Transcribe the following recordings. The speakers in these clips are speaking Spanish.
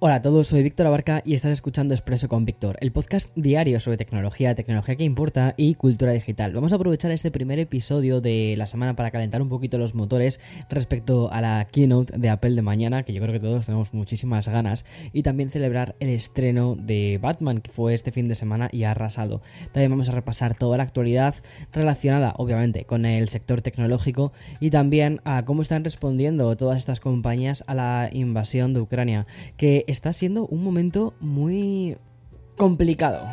Hola a todos, soy Víctor Abarca y estás escuchando Expreso con Víctor, el podcast diario sobre tecnología, tecnología que importa y cultura digital. Vamos a aprovechar este primer episodio de la semana para calentar un poquito los motores respecto a la keynote de Apple de mañana, que yo creo que todos tenemos muchísimas ganas, y también celebrar el estreno de Batman, que fue este fin de semana y ha arrasado. También vamos a repasar toda la actualidad relacionada, obviamente, con el sector tecnológico y también a cómo están respondiendo todas estas compañías a la invasión de Ucrania, que está siendo un momento muy complicado.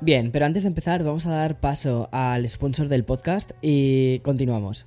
Bien, pero antes de empezar vamos a dar paso al sponsor del podcast y continuamos.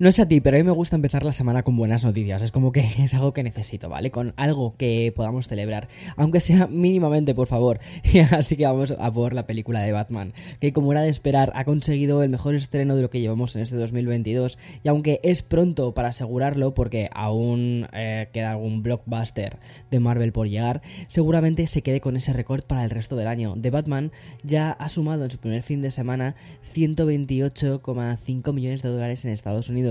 No sé a ti, pero a mí me gusta empezar la semana con buenas noticias. Es como que es algo que necesito, ¿vale? Con algo que podamos celebrar. Aunque sea mínimamente, por favor. Así que vamos a por la película de Batman. Que como era de esperar, ha conseguido el mejor estreno de lo que llevamos en este 2022. Y aunque es pronto para asegurarlo, porque aún eh, queda algún blockbuster de Marvel por llegar, seguramente se quede con ese récord para el resto del año. The Batman ya ha sumado en su primer fin de semana 128,5 millones de dólares en Estados Unidos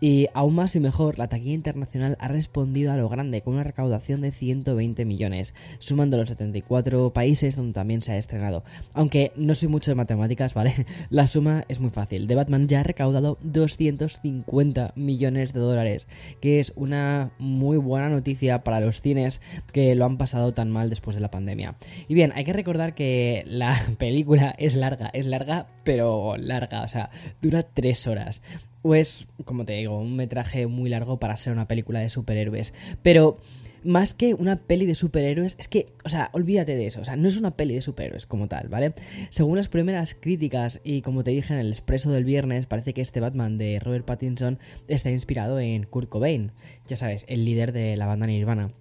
y aún más y mejor, la taquilla internacional ha respondido a lo grande con una recaudación de 120 millones, sumando los 74 países donde también se ha estrenado. Aunque no soy mucho de matemáticas, ¿vale? La suma es muy fácil. The Batman ya ha recaudado 250 millones de dólares, que es una muy buena noticia para los cines que lo han pasado tan mal después de la pandemia. Y bien, hay que recordar que la película es larga, es larga, pero larga, o sea, dura 3 horas. Pues, como te digo, un metraje muy largo para ser una película de superhéroes. Pero más que una peli de superhéroes, es que, o sea, olvídate de eso, o sea, no es una peli de superhéroes como tal, ¿vale? Según las primeras críticas y como te dije en el expreso del viernes, parece que este Batman de Robert Pattinson está inspirado en Kurt Cobain, ya sabes, el líder de la banda Nirvana.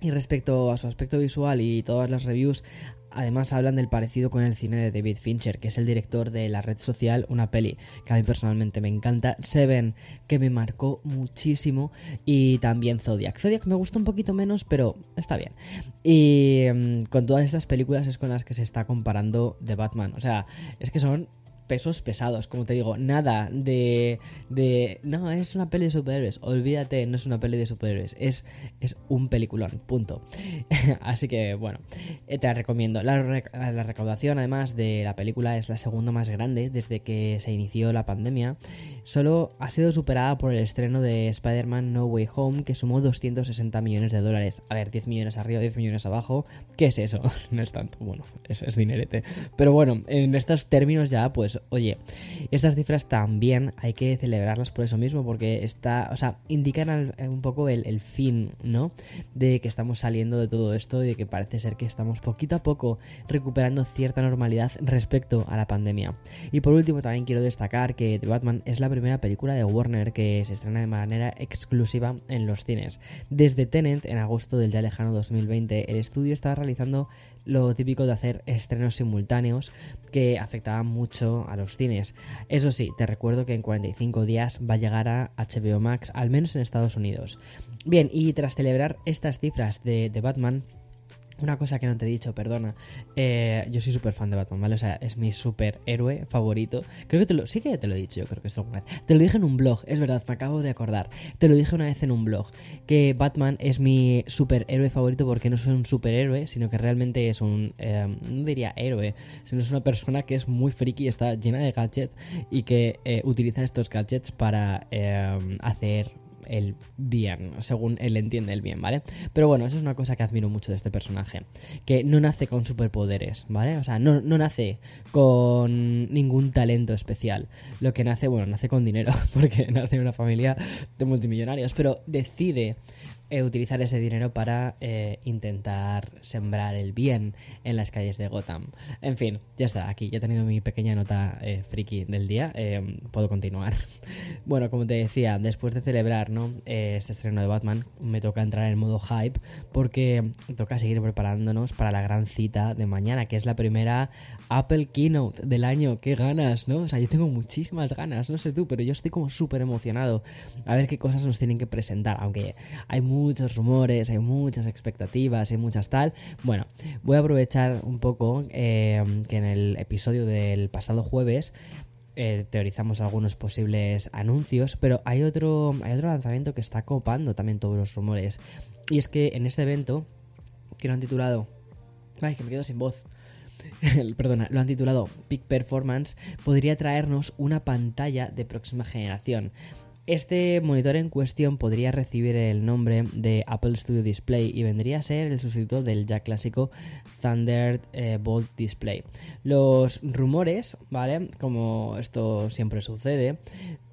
Y respecto a su aspecto visual y todas las reviews, además hablan del parecido con el cine de David Fincher, que es el director de La Red Social, una peli que a mí personalmente me encanta, Seven, que me marcó muchísimo, y también Zodiac. Zodiac me gusta un poquito menos, pero está bien. Y mm, con todas estas películas es con las que se está comparando The Batman. O sea, es que son pesos pesados, como te digo, nada de, de, no, es una peli de superhéroes, olvídate, no es una peli de superhéroes, es, es un peliculón, punto. Así que bueno, eh, te la recomiendo. La, la, recaudación además de la película es la segunda más grande desde que se inició la pandemia, solo ha sido superada por el estreno de Spider-Man No Way Home que sumó 260 millones de dólares. A ver, 10 millones arriba, 10 millones abajo, ¿qué es eso? no es tanto, bueno, eso es dinerete. Pero bueno, en estos términos ya pues oye, estas cifras también hay que celebrarlas por eso mismo, porque está, o sea, indican un poco el, fin, ¿no? De que estamos saliendo de todo esto y de que parece ser que estamos poquito a poco recuperando cierta normalidad respecto a la pandemia. Y por último, también quiero destacar que The Batman es la primera película de Warner que se estrena de manera exclusiva en los cines. Desde Tenant, en agosto del ya lejano 2020, el estudio estaba realizando lo típico de hacer estrenos simultáneos que afectaban mucho a los cines. Eso sí, te recuerdo que en 45 días va a llegar a HBO Max, al menos en Estados Unidos. Bien, y tras celebrar estas cifras de, de Batman, una cosa que no te he dicho, perdona. Eh, yo soy súper fan de Batman, ¿vale? O sea, es mi superhéroe favorito. Creo que te lo. Sí que te lo he dicho, yo creo que esto Te lo dije en un blog, es verdad, me acabo de acordar. Te lo dije una vez en un blog. Que Batman es mi superhéroe favorito porque no es un superhéroe, sino que realmente es un. Eh, no diría héroe, sino es una persona que es muy friki está llena de gadgets y que eh, utiliza estos gadgets para hacer el bien, según él entiende el bien, ¿vale? Pero bueno, eso es una cosa que admiro mucho de este personaje, que no nace con superpoderes, ¿vale? O sea, no, no nace con ningún talento especial. Lo que nace, bueno, nace con dinero, porque nace en una familia de multimillonarios, pero decide eh, utilizar ese dinero para eh, intentar sembrar el bien en las calles de Gotham. En fin, ya está, aquí ya he tenido mi pequeña nota eh, friki del día, puedo continuar. bueno, como te decía, después de celebrar ¿no? este estreno de Batman, me toca entrar en modo hype porque toca seguir preparándonos para la gran cita de mañana, que es la primera Apple Keynote del año. ¡Qué ganas, ¿no? O sea, yo tengo muchísimas ganas, no sé tú, pero yo estoy como súper emocionado a ver qué cosas nos tienen que presentar, aunque hay muchos rumores, hay muchas expectativas, hay muchas tal. Bueno, voy a aprovechar un poco eh, que en el episodio del pasado jueves eh, teorizamos algunos posibles anuncios, pero hay otro, hay otro lanzamiento que está copando también todos los rumores. Y es que en este evento, que lo han titulado... Ay, que me quedo sin voz. Perdona, lo han titulado Peak Performance, podría traernos una pantalla de próxima generación. Este monitor en cuestión podría recibir el nombre de Apple Studio Display y vendría a ser el sustituto del ya clásico Thunderbolt eh, Display. Los rumores, ¿vale? Como esto siempre sucede,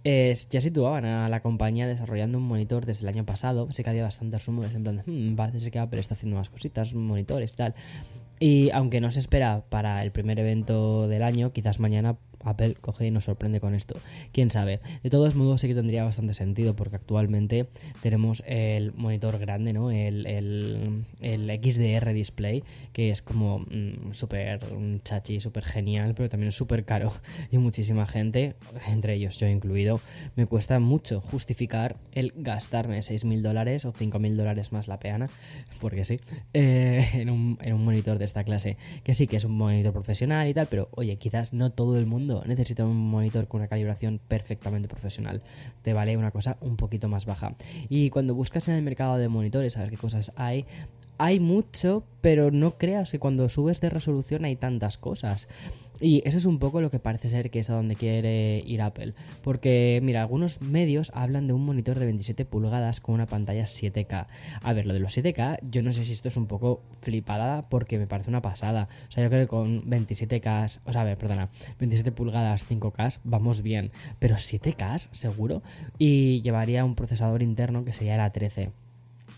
ya situaban a la compañía desarrollando un monitor desde el año pasado. Sé que había bastantes rumores en plan hmm, parece que Apple está haciendo más cositas, monitores y tal. Y aunque no se espera para el primer evento del año, quizás mañana Apple coge y nos sorprende con esto. Quién sabe. De todos modos, sí que tendría bastante sentido porque actualmente tenemos el monitor grande, ¿no? El, XDR display, que es como mm, súper chachi, súper genial, pero también es súper caro. Y muchísima gente, entre ellos yo incluido, me cuesta mucho justificar el gastarme 6.000 dólares o 5.000 dólares más la peana, porque sí, eh, en, un, en un monitor de esta clase. Que sí que es un monitor profesional y tal, pero oye, quizás no todo el mundo necesita un monitor con una calibración perfectamente profesional. Te vale una cosa un poquito más baja. Y cuando buscas en el mercado de monitores a ver qué cosas hay, hay mucho, pero no creas que cuando subes de resolución hay tantas cosas. Y eso es un poco lo que parece ser que es a donde quiere ir Apple. Porque, mira, algunos medios hablan de un monitor de 27 pulgadas con una pantalla 7K. A ver, lo de los 7K, yo no sé si esto es un poco flipada porque me parece una pasada. O sea, yo creo que con 27K, o sea, a ver, perdona, 27 pulgadas 5K vamos bien. Pero 7K, seguro. Y llevaría un procesador interno que sería la 13.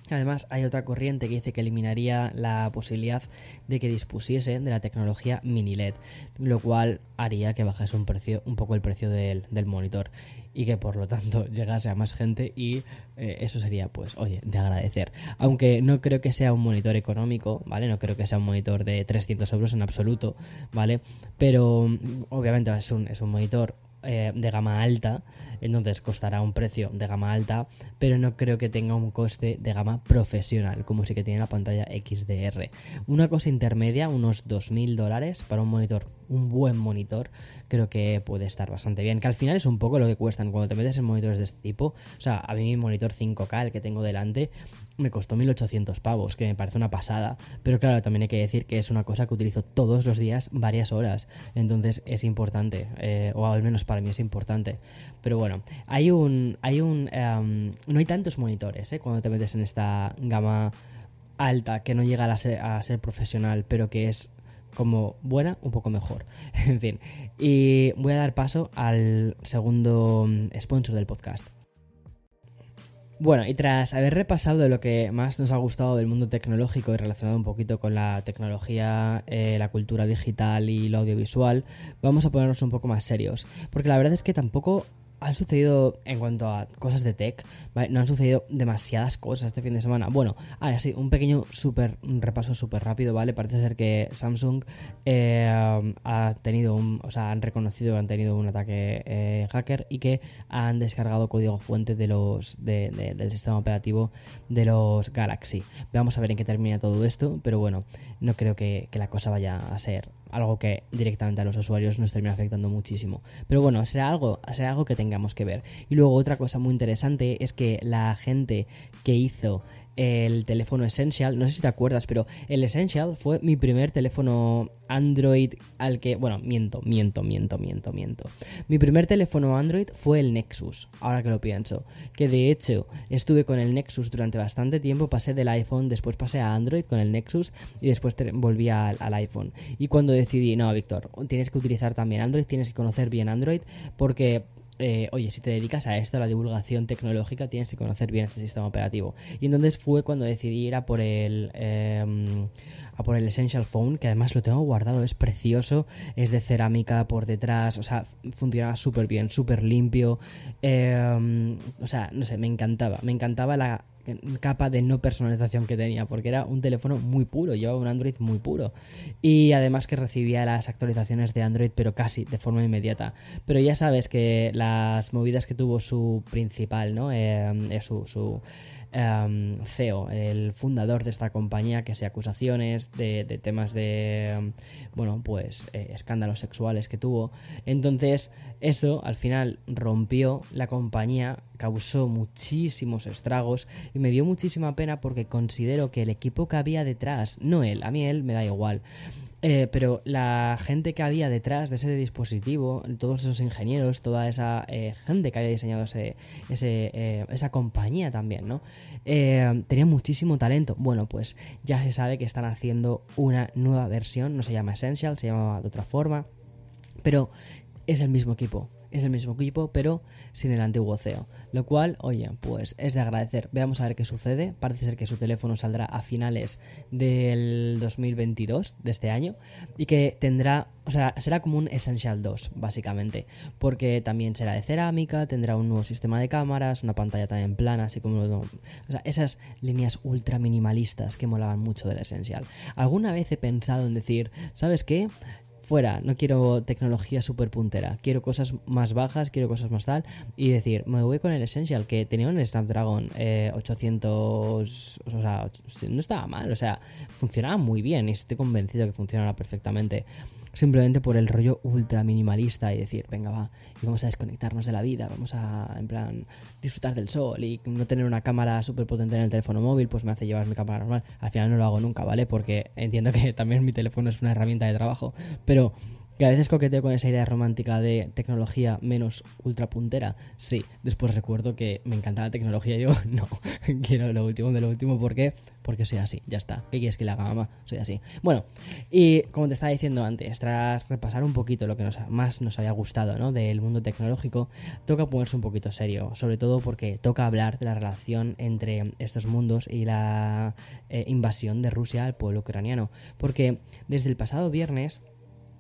Además, hay otra corriente que dice que eliminaría la posibilidad de que dispusiese de la tecnología mini LED, lo cual haría que bajase un, precio, un poco el precio del, monitor y que por lo tanto llegase a más gente y eh, eso sería, pues, oye, de agradecer. Aunque no creo que sea un monitor económico, ¿vale? No creo que sea un monitor de 300 euros en absoluto, ¿vale? Pero obviamente es un, es un monitor eh, de gama alta, entonces costará un precio de gama alta, pero no creo que tenga un coste de gama profesional, como si que tiene la pantalla XDR. Una cosa intermedia, unos 2.000 dólares para un monitor, un buen monitor, creo que puede estar bastante bien, que al final es un poco lo que cuestan cuando te metes en monitores de este tipo. O sea, a mí mi monitor 5K, el que tengo delante, me costó 1800 pavos, que me parece una pasada, pero claro, también hay que decir que es una cosa que utilizo todos los días varias horas, entonces es importante, eh, o al menos para mí es importante. Pero bueno, hay un, hay un, em, no hay tantos monitores, ¿eh? Cuando te metes en esta gama alta que no llega a ser, a ser profesional, pero que es como buena, un poco mejor. en fin, y voy a dar paso al segundo mm, sponsor del podcast. Bueno, y tras haber repasado lo que más nos ha gustado del mundo tecnológico y relacionado un poquito con la tecnología, eh, la cultura digital y lo audiovisual, vamos a ponernos un poco más serios. Porque la verdad es que tampoco han sucedido, en cuanto a cosas de tech, no han sucedido demasiadas cosas este fin de semana. Bueno, ah, sí, un pequeño super, repaso súper rápido, ¿vale? Parece ser que Samsung eh, ha tenido un, o sea, han reconocido que han tenido un ataque eh, hacker y que han descargado código fuente de los, del sistema operativo de los Galaxy. Vamos a ver en qué termina todo esto, pero bueno, no creo que, que la cosa vaya a ser algo que directamente a los usuarios nos termina afectando muchísimo. Pero bueno, será algo, será algo que tengamos que ver. Y luego otra cosa muy interesante es que la gente que hizo el teléfono Essential. No sé si te acuerdas, pero el Essential fue mi primer teléfono Android al que. Bueno, miento, miento, miento, miento, miento. Mi primer teléfono Android fue el Nexus, ahora que lo pienso. Que de hecho estuve con el Nexus durante bastante tiempo, pasé del iPhone, después pasé a Android con el Nexus y después volví al, al iPhone. Y cuando decidí, no, Víctor, tienes que utilizar también Android, tienes que conocer bien Android porque eh, oye, si te dedicas a esto, a la divulgación tecnológica, tienes que conocer bien este sistema operativo. Y entonces fue cuando decidí ir a por el, em, a por el Essential Phone, que además lo tengo guardado, es precioso, es de cerámica por detrás, o sea, funcionaba súper bien, súper limpio. Em, o sea, no sé, me encantaba, me encantaba la capa de no personalización que tenía, porque era un teléfono muy puro, llevaba un Android muy puro. Y además que recibía las actualizaciones de Android, pero casi de forma inmediata. Pero ya sabes que las movidas que tuvo su principal, ¿no? Eh, su, su Em, CEO, el fundador de esta compañía, que se acusaciones de, temas de, em, bueno, pues eh, escándalos sexuales que tuvo. Entonces, eso al final rompió la compañía, causó muchísimos estragos y me dio muchísima pena porque considero que el equipo que había detrás, no él, a mí él me da igual, eh, pero la gente que había detrás de ese dispositivo, todos esos ingenieros, toda esa eh, gente que había diseñado ese, eh, esa compañía también, ¿no? tenía muchísimo talento. Bueno, pues ya se sabe que están haciendo una nueva versión, no se llama Essential, se llama de otra forma, pero es el mismo equipo es el mismo equipo, pero sin el antiguo CEO. Lo cual, oye, pues es de agradecer. Veamos a ver qué sucede. Parece ser que su teléfono saldrá a finales del 2022, de este año, y que tendrá, o sea, será como un Essential 2, básicamente, porque también será de cerámica, tendrá un nuevo sistema de cámaras, una pantalla también plana, así como... O sea, esas líneas ultra minimalistas que molaban mucho del Essential. Alguna vez he pensado en decir, ¿sabes qué? Fuera, no quiero tecnología súper puntera, quiero cosas más bajas, quiero cosas más tal, y decir, me voy con el Essential, que tenía un Snapdragon 800, eh, o sea, no estaba mal, o sea, funcionaba muy bien y estoy convencido que funcionará perfectamente simplemente por el rollo ultra minimalista y decir, venga, va, y vamos a desconectarnos de la vida, vamos a, en plan, disfrutar del sol y no tener una cámara súper potente en el teléfono móvil, pues me hace llevar mi cámara normal. Al final no lo hago nunca, ¿vale? Porque entiendo que también mi teléfono es una herramienta de trabajo, pero que a veces coqueteo con esa idea romántica de tecnología menos ultra puntera. Sí, después recuerdo que me encanta la tecnología y digo, no, quiero lo último de lo último. ¿Por qué? Porque soy así, ya está. ¿Qué quieres que le haga mamá? Soy así. Bueno, y como te estaba diciendo antes, tras repasar un poquito lo que más nos había gustado ¿no? del mundo tecnológico, toca ponerse un poquito serio. Sobre todo porque toca hablar de la relación entre estos mundos y la eh, invasión de Rusia al pueblo ucraniano. Porque desde el pasado viernes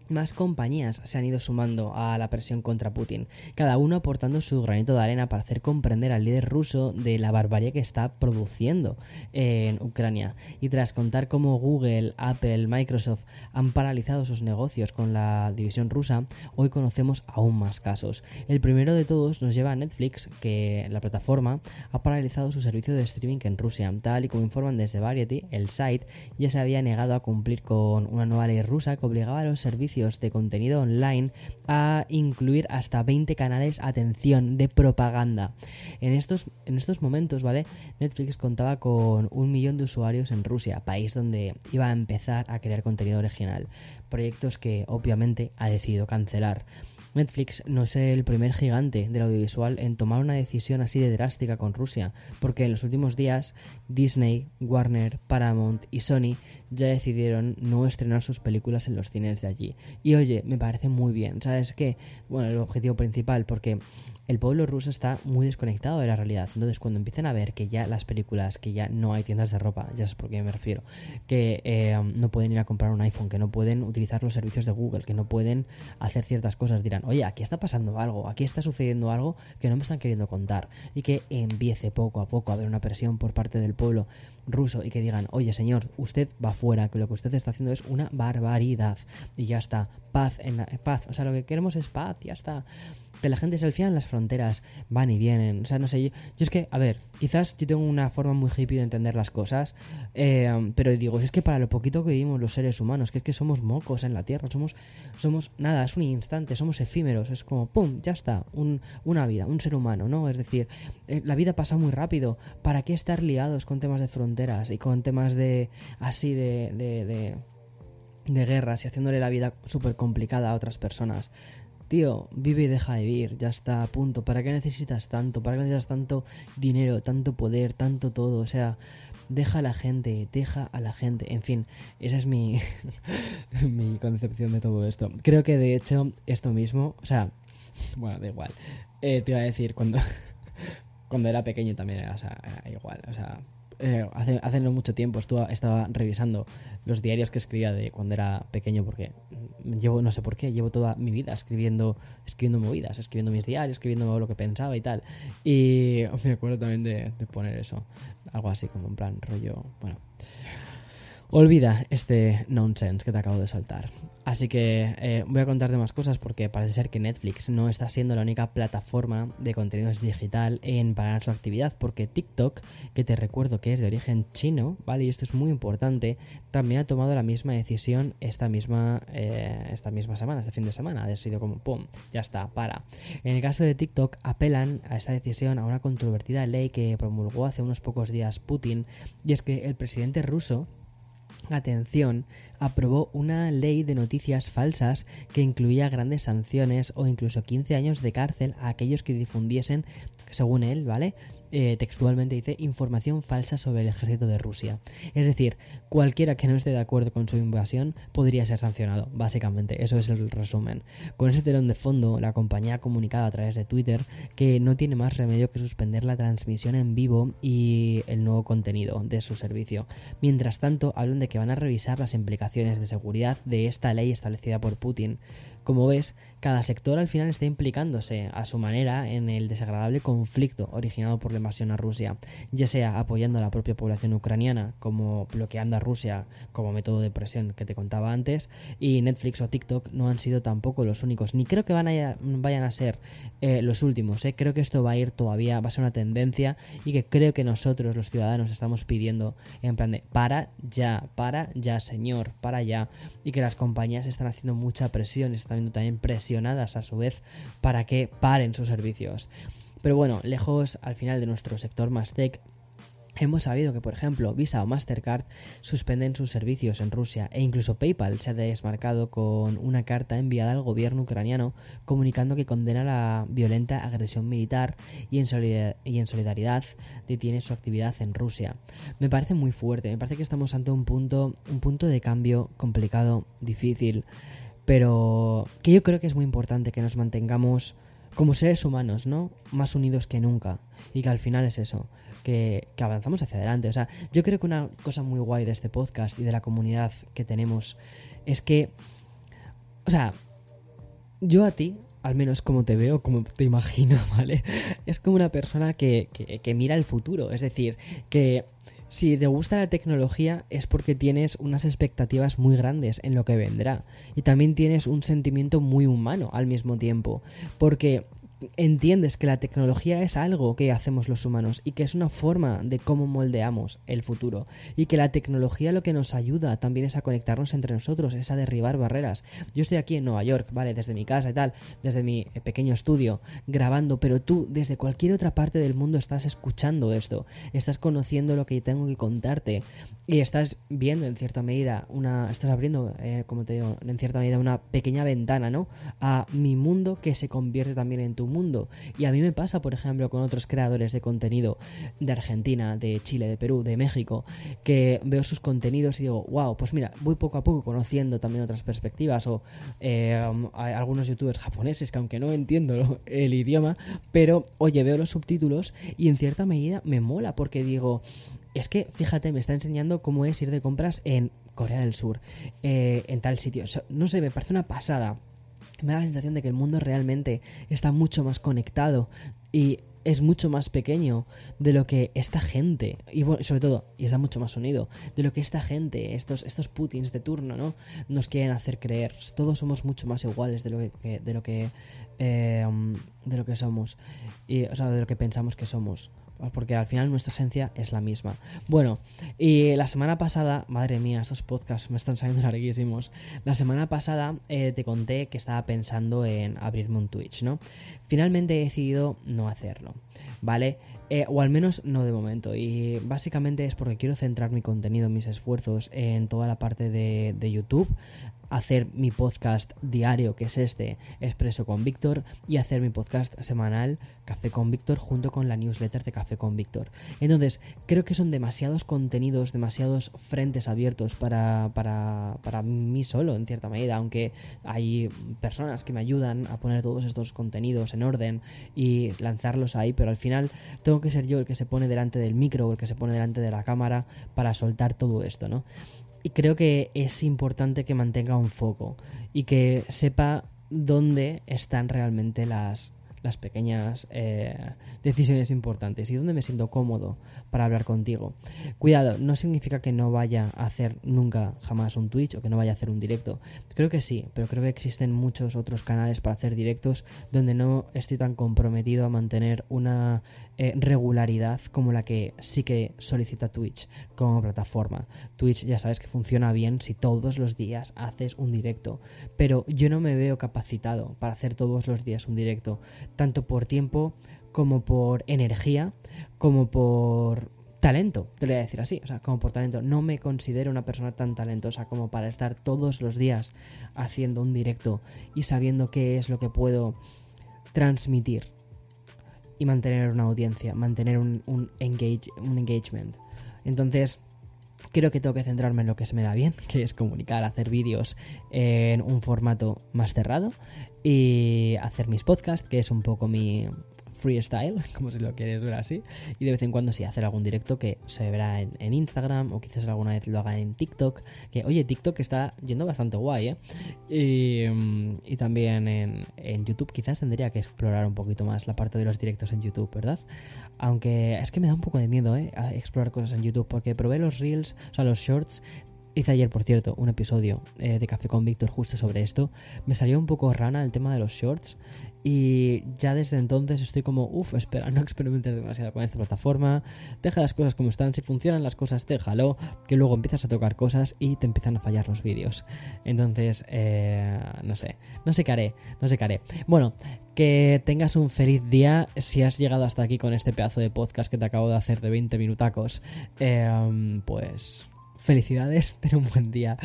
más compañías se han ido sumando a la presión contra Putin, cada uno aportando su granito de arena para hacer comprender al líder ruso de la barbarie que está produciendo en Ucrania. Y tras contar cómo Google, Apple, Microsoft han paralizado sus negocios con la división rusa, hoy conocemos aún más casos. El primero de todos nos lleva a Netflix, que la plataforma ha paralizado su servicio de streaming en Rusia. Tal y como informan desde Variety, el site ya se había negado a cumplir con una nueva ley rusa que obligaba a los servicios de contenido online a incluir hasta 20 canales, atención, de propaganda. En estos, en estos momentos, ¿vale? Netflix contaba con un millón de usuarios en Rusia, país donde iba a empezar a crear contenido original. Proyectos que obviamente ha decidido cancelar. Netflix no es el primer gigante del audiovisual en tomar una decisión así de drástica con Rusia, porque en los últimos días Disney, Warner, Paramount y Sony ya decidieron no estrenar sus películas en los cines de allí. Y oye, me parece muy bien, ¿sabes qué? Bueno, el objetivo principal, porque el pueblo ruso está muy desconectado de la realidad. Entonces, cuando empiezan a ver que ya las películas, que ya no hay tiendas de ropa, ya es por qué me refiero, que eh, no pueden ir a comprar un iPhone, que no pueden utilizar los servicios de Google, que no pueden hacer ciertas cosas, dirán, oye, aquí está pasando algo, aquí está sucediendo algo que no me están queriendo contar. Y que empiece poco a poco a haber una presión por parte del pueblo ruso y que digan, oye señor, usted va fuera, que lo que usted está haciendo es una barbaridad. Y ya está, paz en la, paz, o sea, lo que queremos es paz, ya está que la gente se al final las fronteras van y vienen. O sea, no sé, yo, es que, a ver, quizás yo tengo una forma muy hippie de entender las cosas, eh, pero digo, es que para lo poquito que vivimos los seres humanos, que es que somos mocos en la Tierra, somos, somos nada, es un instante, somos efímeros, es como, ¡pum!, ya está, un, una vida, un ser humano, ¿no? Es decir, eh, la vida pasa muy rápido, ¿para qué estar liados con temas de fronteras y con temas de, así, de, de, de de guerras y haciéndole la vida súper complicada a otras personas tío, vive y deja de vivir, ya está, punto. ¿Para qué necesitas tanto? ¿Para qué necesitas tanto dinero, tanto poder, tanto todo? O sea, deja a la gente, deja a la gente. En fin, esa es mi, mi concepción de todo esto. Creo que de hecho esto mismo, o sea, bueno, da igual. Eh, te iba a decir, cuando, cuando era pequeño también o sea, era igual. O sea, eh, hace, hace, no mucho tiempo estuve, estaba revisando los diarios que escribía de cuando era pequeño porque llevo, no sé por qué, llevo toda mi vida escribiendo, escribiendo movidas, escribiendo mis diarios, escribiendo lo que pensaba y tal. Y me acuerdo también de, de poner eso, algo así como en plan rollo, bueno. Olvida este nonsense que te acabo de saltar. Así que eh, voy a contarte más cosas porque parece ser que Netflix no está siendo la única plataforma de contenidos digital en parar su actividad porque TikTok, que te recuerdo que es de origen chino, ¿vale? Y esto es muy importante, también ha tomado la misma decisión esta misma, eh, esta misma semana, este fin de semana. Ha sido como, ¡pum! Ya está, para. En el caso de TikTok, apelan a esta decisión a una controvertida ley que promulgó hace unos pocos días Putin y es que el presidente ruso atención, aprobó una ley de noticias falsas que incluía grandes sanciones o incluso 15 años de cárcel a aquellos que difundiesen, según él, ¿vale? Eh, textualmente dice información falsa sobre el ejército de Rusia. Es decir, cualquiera que no esté de acuerdo con su invasión podría ser sancionado, básicamente. Eso es el resumen. Con ese telón de fondo, la compañía ha comunicado a través de Twitter que no tiene más remedio que suspender la transmisión en vivo y el nuevo contenido de su servicio. Mientras tanto, hablan de que van a revisar las implicaciones de seguridad de esta ley establecida por Putin. Como ves, cada sector al final está implicándose a su manera en el desagradable conflicto originado por invasión a Rusia, ya sea apoyando a la propia población ucraniana, como bloqueando a Rusia como método de presión que te contaba antes, y Netflix o TikTok no han sido tampoco los únicos, ni creo que van a, vayan a ser eh, los últimos, ¿eh? creo que esto va a ir todavía, va a ser una tendencia y que creo que nosotros los ciudadanos estamos pidiendo en plan de para ya, para ya señor, para ya, y que las compañías están haciendo mucha presión, están también presionadas a su vez para que paren sus servicios. Pero bueno, lejos al final de nuestro sector más tech, Hemos sabido que, por ejemplo, Visa o Mastercard suspenden sus servicios en Rusia e incluso PayPal se ha desmarcado con una carta enviada al gobierno ucraniano comunicando que condena la violenta agresión militar y en, solidaridad detiene su actividad en Rusia. Me parece muy fuerte, me parece que estamos ante un punto, un punto de cambio complicado, difícil pero que yo creo que es muy importante que nos mantengamos como seres humanos, ¿no? Más unidos que nunca. Y que al final es eso, que, que, avanzamos hacia adelante. O sea, yo creo que una cosa muy guay de este podcast y de la comunidad que tenemos es que, o sea, yo a ti, al menos como te veo, como te imagino, ¿vale? Es como una persona que, que, que mira el futuro. Es decir, que si te gusta la tecnología es porque tienes unas expectativas muy grandes en lo que vendrá. Y también tienes un sentimiento muy humano al mismo tiempo, porque entiendes que la tecnología es algo que hacemos los humanos y que es una forma de cómo moldeamos el futuro y que la tecnología lo que nos ayuda también es a conectarnos entre nosotros, es a derribar barreras. Yo estoy aquí en Nueva York, ¿vale? Desde mi casa y tal, desde mi eh, pequeño estudio, grabando, pero tú desde cualquier otra parte del mundo estás escuchando esto, estás conociendo lo que tengo que contarte y estás viendo en cierta medida una, estás abriendo, eh, como te digo, en cierta medida una pequeña ventana, ¿no? A mi mundo que se convierte también en tu mundo. Y a mí me pasa, por ejemplo, con otros creadores de contenido de Argentina, de Chile, de Perú, de México, que veo sus contenidos y digo, wow, pues mira, voy poco a poco conociendo también otras perspectivas o eh, algunos youtubers japoneses que aunque no entiendo el idioma, pero oye, veo los subtítulos y en cierta medida me mola porque digo, es que, fíjate, me está enseñando cómo es ir de compras en Corea del Sur, eh, en tal sitio. no sé, me parece una pasada me da la sensación de que el mundo realmente está mucho más conectado y es mucho más pequeño de lo que esta gente, y bueno, sobre todo, y está mucho más unido, de lo que esta gente, estos, estos Putins de turno, ¿no? Nos quieren hacer creer. Todos somos mucho más iguales de lo que, de lo que, eh, de lo que somos, y, o sea, de lo que pensamos que somos porque al final nuestra esencia es la misma. Bueno, y la semana pasada, madre mía, estos podcasts me están saliendo larguísimos. La semana pasada eh, te conté que estaba pensando en abrirme un Twitch, ¿no? Finalmente he decidido no hacerlo, ¿vale? Eh, o al menos no de momento. Y básicamente es porque quiero centrar mi contenido, mis esfuerzos en toda la parte de, de YouTube hacer mi podcast diario, que es este, Expreso con Víctor, y hacer mi podcast semanal, Café con Víctor, junto con la newsletter de Café con Víctor. Entonces, creo que son demasiados contenidos, demasiados frentes abiertos para, para, para mí solo, en cierta medida, aunque hay personas que me ayudan a poner todos estos contenidos en orden y lanzarlos ahí, pero al final tengo que ser yo el que se pone delante del micro o el que se pone delante de la cámara para soltar todo esto, ¿no? Y creo que es importante que mantenga un foco y que sepa dónde están realmente las, las pequeñas eh, decisiones importantes y dónde me siento cómodo para hablar contigo. Cuidado, no significa que no vaya a hacer nunca jamás un Twitch o que no vaya a hacer un directo. Creo que sí, pero creo que existen muchos otros canales para hacer directos donde no estoy tan comprometido a mantener una eh, regularidad como la que sí que solicita Twitch como plataforma. Twitch ya sabes que funciona bien si todos los días haces un directo, pero yo no me veo capacitado para hacer todos los días un directo tanto por tiempo como por energía, como por talento, te lo voy a decir así, o sea, como por talento. No me considero una persona tan talentosa como para estar todos los días haciendo un directo y sabiendo qué es lo que puedo transmitir y mantener una audiencia, mantener un, un, engage, un engagement. Entonces, creo que tengo que centrarme en lo que se me da bien, que es comunicar, hacer vídeos en un formato más cerrado y hacer mis podcasts, que es un poco mi, freestyle, como si lo quieres ver así, y de vez en cuando sí hacer algún directo que se verá en, Instagram o quizás alguna vez lo haga en TikTok, que oye, TikTok está yendo bastante guay, ¿eh? Y, también en, en, YouTube quizás tendría que explorar un poquito más la parte de los directos en YouTube, ¿verdad? Aunque es que me da un poco de miedo, ¿eh? A explorar cosas en YouTube, porque probé los reels, o sea, los shorts Hice ayer, por cierto, un episodio eh, de Café con Víctor justo sobre esto. Me salió un poco rana el tema de los shorts y ya desde entonces estoy como, uff, espera, no experimentes demasiado con esta plataforma, deja las cosas como están, si funcionan las cosas, déjalo, que luego empiezas a tocar cosas y te empiezan a fallar los vídeos. Entonces, eh, no sé, no sé qué haré, no sé qué haré. Bueno, que tengas un feliz día si has llegado hasta aquí con este pedazo de podcast que te acabo de hacer de 20 minutacos. Eh, pues felicidades, ten un buen día.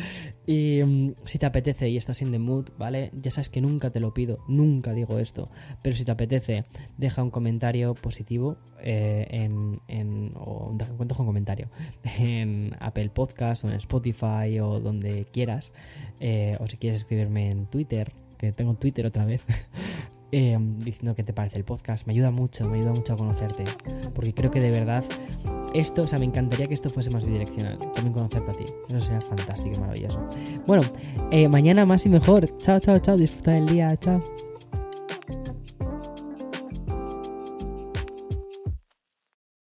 Y mm, si te apetece y estás en the mood, ¿vale? Ya sabes que nunca te lo pido, nunca digo esto, pero si te apetece, deja un comentario positivo eh, en, en, o deja un comentario en Apple Podcast o en Spotify o donde quieras, eh, o si quieres escribirme en Twitter, que tengo Twitter otra vez. Eh, diciendo qué te parece el podcast. Me ayuda mucho, me ayuda mucho a conocerte. Porque creo que de verdad esto, o sea, me encantaría que esto fuese más bidireccional. También conocerte a ti. Eso sería fantástico y maravilloso. Bueno, eh, mañana más y mejor. Chao, chao, chao. Disfruta del día. Chao.